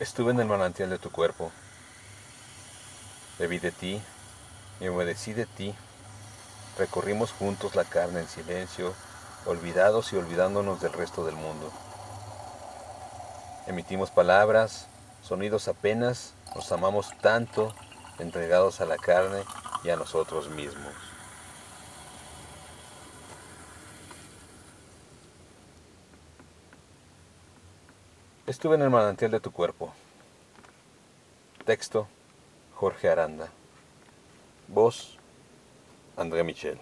Estuve en el manantial de tu cuerpo, bebí de ti, me humedecí de ti, recorrimos juntos la carne en silencio, olvidados y olvidándonos del resto del mundo. Emitimos palabras, sonidos apenas, nos amamos tanto, entregados a la carne y a nosotros mismos. Estuve en el manantial de tu cuerpo. Texto, Jorge Aranda. Voz, Andrea Michel.